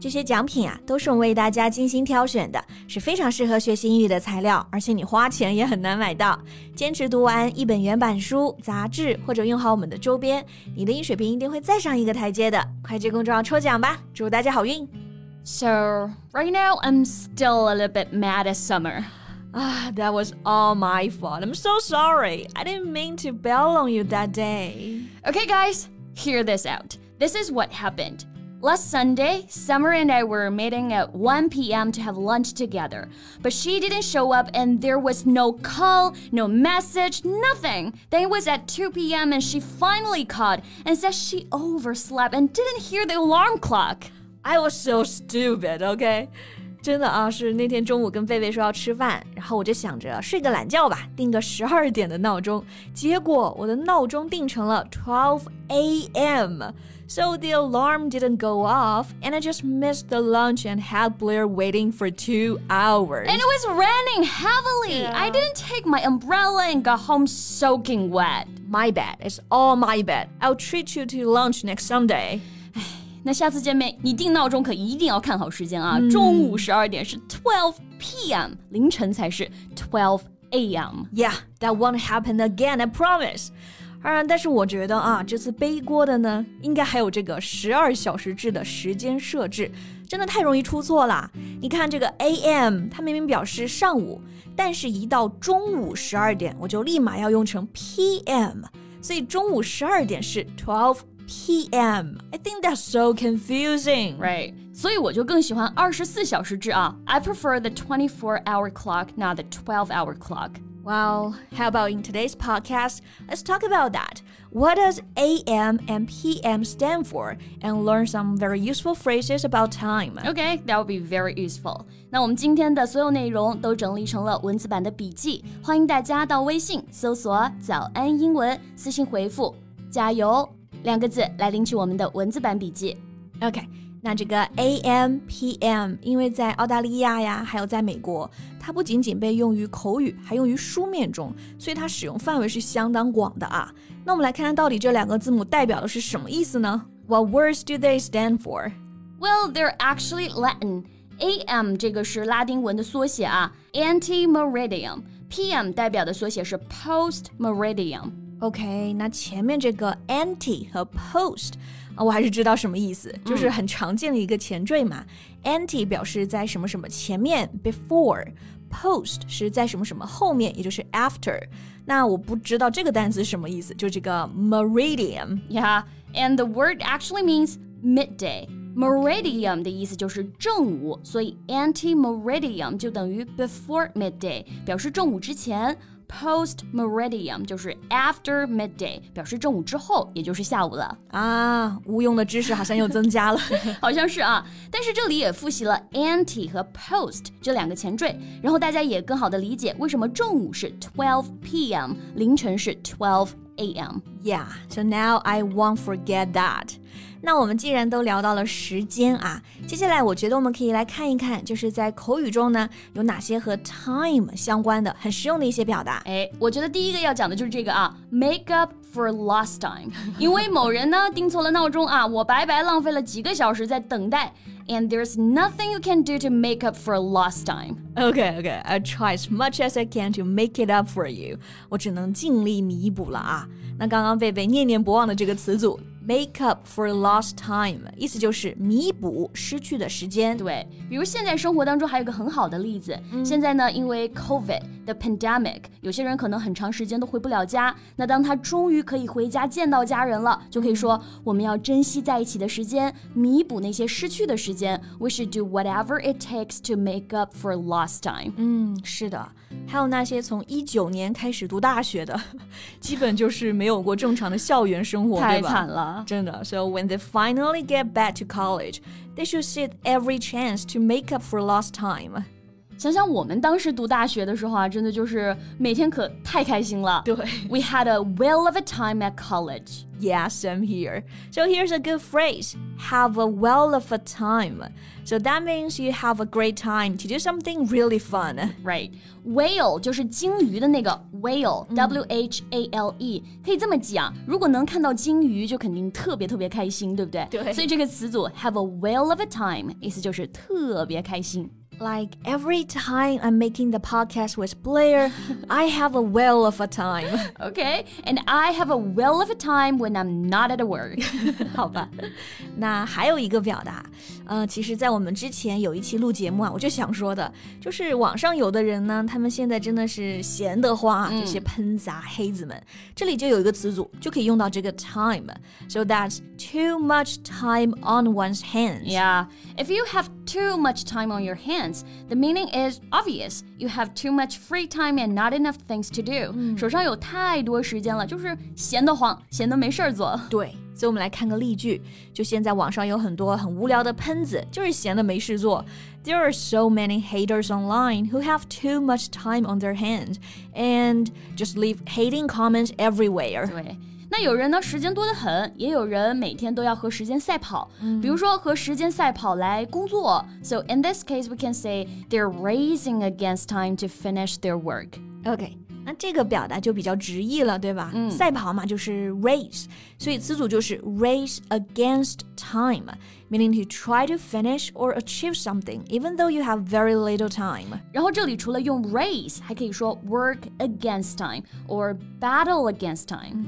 这些奖品啊，都是我们为大家精心挑选的，是非常适合学习英语的材料，而且你花钱也很难买到。坚持读完一本原版书、杂志，或者用好我们的周边，你的英语水平一定会再上一个台阶的。快去公众号抽奖吧，祝大家好运！So right now I'm still a little bit mad at Summer. Ah, that was all my fault. I'm so sorry. I didn't mean to bail on you that day. Okay, guys, hear this out. This is what happened. Last Sunday, Summer and I were meeting at 1 p.m. to have lunch together, but she didn't show up and there was no call, no message, nothing. Then it was at 2 p.m. and she finally called and said she overslept and didn't hear the alarm clock. I was so stupid, okay? 真的啊，是那天中午跟贝贝说要吃饭，然后我就想着睡个懒觉吧，定个十二点的闹钟。结果我的闹钟定成了 twelve a.m. So the alarm didn't go off, and I just missed the lunch and had Blair waiting for two hours. And it was raining heavily. Yeah. I didn't take my umbrella and got home soaking wet. My bad. It's all my bad. I'll treat you to lunch next Sunday. 那下次见面，你定闹钟可一定要看好时间啊！嗯、中午十二点是 twelve p.m.，凌晨才是 twelve a.m. Yeah, that won't happen again. I promise. 当然，但是我觉得啊，这次背锅的呢，应该还有这个十二小时制的时间设置，真的太容易出错啦。你看这个 A.M.，它明明表示上午，但是一到中午十二点，我就立马要用成 P.M.，所以中午十二点是 twelve P.M. I think that's so confusing, right? 所以我就更喜欢二十四小时制啊。I prefer the twenty-four hour clock, not the twelve hour clock. Well, how about in today's podcast? Let's talk about that. What does AM and PM stand for? And learn some very useful phrases about time. Okay, that would be very useful. 那我们今天的所有内容都整理成了文字版的笔记，欢迎大家到微信搜索“早安英文”，私信回复“加油” 两个字来领取我们的文字版笔记。OK。那这个 A.M. P.M. 因为在澳大利亚呀，还有在美国，它不仅仅被用于口语，还用于书面中，所以它使用范围是相当广的啊。那我们来看看到底这两个字母代表的是什么意思呢？What words do they stand for? Well, they're actually Latin. A.M. 这个是拉丁文的缩写啊，Anti Meridian。PM 代表的缩写是 Post Meridiem. OK，那前面这个 ante 和 post 啊，我还是知道什么意思，就是很常见的一个前缀嘛。ante 表示在什么什么前面 before，post 是在什么什么后面，也就是 after。那我不知道这个单词什么意思，就这个 meridian。Yeah，and the word actually means midday。Meridium 的意思就是正午，所以 ante meridium 就等于 before midday，表示正午之前。 Post meridian 就是 after midday，表示正午之后，也就是下午了啊。无用的知识好像又增加了，好像是啊。但是这里也复习了 anti 和 post 这两个前缀，然后大家也更好的理解为什么正午是 twelve p.m，凌晨是 twelve a.m. Yeah, so now I won't forget that. 那我们既然都聊到了时间啊，接下来我觉得我们可以来看一看，就是在口语中呢有哪些和 time 相关的很实用的一些表达。哎，我觉得第一个要讲的就是这个啊，make up for lost time。因为某人呢定错了闹钟啊，我白白浪费了几个小时在等待。And there's nothing you can do to make up for lost time. Okay, okay. I try as much as I can to make it up for you. 我只能尽力弥补了啊。那刚刚贝贝念念不忘的这个词组 make up for lost time，意思就是弥补失去的时间。对，比如现在生活当中还有个很好的例子，嗯、现在呢，因为 COVID 的 pandemic，有些人可能很长时间都回不了家。那当他终于可以回家见到家人了，就可以说我们要珍惜在一起的时间，弥补那些失去的时间。We should do whatever it takes to make up for lost time。嗯，是的。还有那些从一九年开始读大学的，基本就是没有过正常的校园生活，太惨了。真的。So when they finally get back to college, they should seize every chance to make up for lost time. 想想我们当时读大学的时候啊，真的就是每天可太开心了。对，We had a whale of a time at college. Yeah, same here. So here's a good phrase have a whale of a time. So that means you have a great time to do something really fun. Right. Whale 就是鲸鱼的那个 whale, W H A L E，可以这么记啊。如果能看到鲸鱼，就肯定特别特别开心，对不对？对。所以这个词组 have a whale of a time，意思就是特别开心。like every time I'm making the podcast with Blair, I have a whale of a time. Okay, and I have a whale of a time when I'm not at work. 好吧，那还有一个表达，呃，其实，在我们之前有一期录节目啊，我就想说的，就是网上有的人呢，他们现在真的是闲得慌啊，这些喷杂黑子们，这里就有一个词组就可以用到这个 time，so that's too much time on one's hands. Yeah, if you have too much time on your hands the meaning is obvious. You have too much free time and not enough things to do. 手上有太多时间了，就是闲得慌，闲得没事儿做。对，所以我们来看个例句。就现在网上有很多很无聊的喷子，就是闲的没事做。There are so many haters online who have too much time on their hands and just leave hating comments everywhere. 对， 那有人呢时间多得很，也有人每天都要和时间赛跑。比如说和时间赛跑来工作。So in this case, we can say they're racing against time to finish their work. OK，那这个表达就比较直译了，对吧？嗯，赛跑嘛就是 race，所以词组就是 race against time，meaning to try to finish or achieve something even though you have very little time。然后这里除了用 race，还可以说 work against time or battle against time。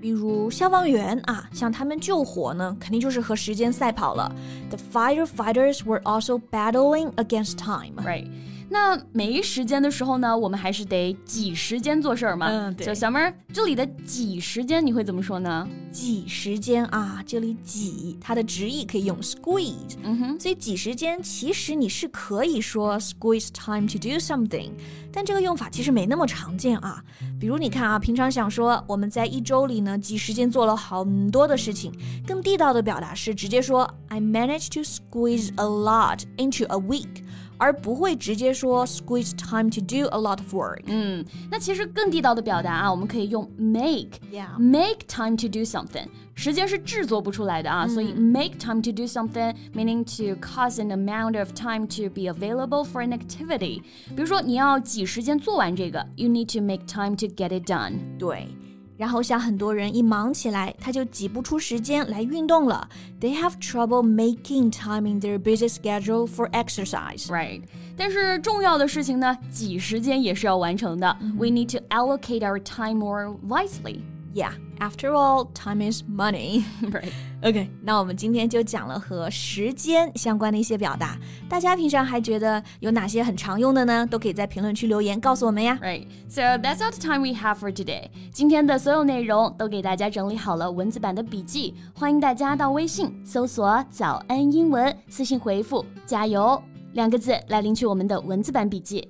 比如消防员啊，像他们救火呢，肯定就是和时间赛跑了。The firefighters were also battling against time. Right. 那没时间的时候呢，我们还是得挤时间做事儿嘛。嗯对 So Summer，这里的挤时间你会怎么说呢？挤时间啊，这里挤它的直译可以用 squeeze，嗯哼，所以挤时间其实你是可以说 squeeze time to do something，但这个用法其实没那么常见啊。比如你看啊，平常想说我们在一周里呢挤时间做了很多的事情，更地道的表达是直接说 I managed to squeeze a lot into a week。而不会直接说 squeeze time to do a lot of work。嗯，那其实更地道的表达啊，我们可以用 make。 Yeah. Make time to do something，时间是制作不出来的啊，所以 make time to do something meaning to cause an amount of time to be available for an activity。比如说你要挤时间做完这个，you need to make time to get it done。对。 然后像很多人一忙起来，他就挤不出时间来运动了。They have trouble making time in their busy schedule for exercise. Right，但是重要的事情呢，挤时间也是要完成的。We need to allocate our time more wisely. Yeah, after all, time is money. Right. OK，那我们今天就讲了和时间相关的一些表达。大家平常还觉得有哪些很常用的呢？都可以在评论区留言告诉我们呀。Right. So that's all the time we have for today. 今天的所有内容都给大家整理好了文字版的笔记，欢迎大家到微信搜索“早安英文”，私信回复“加油”两个字来领取我们的文字版笔记。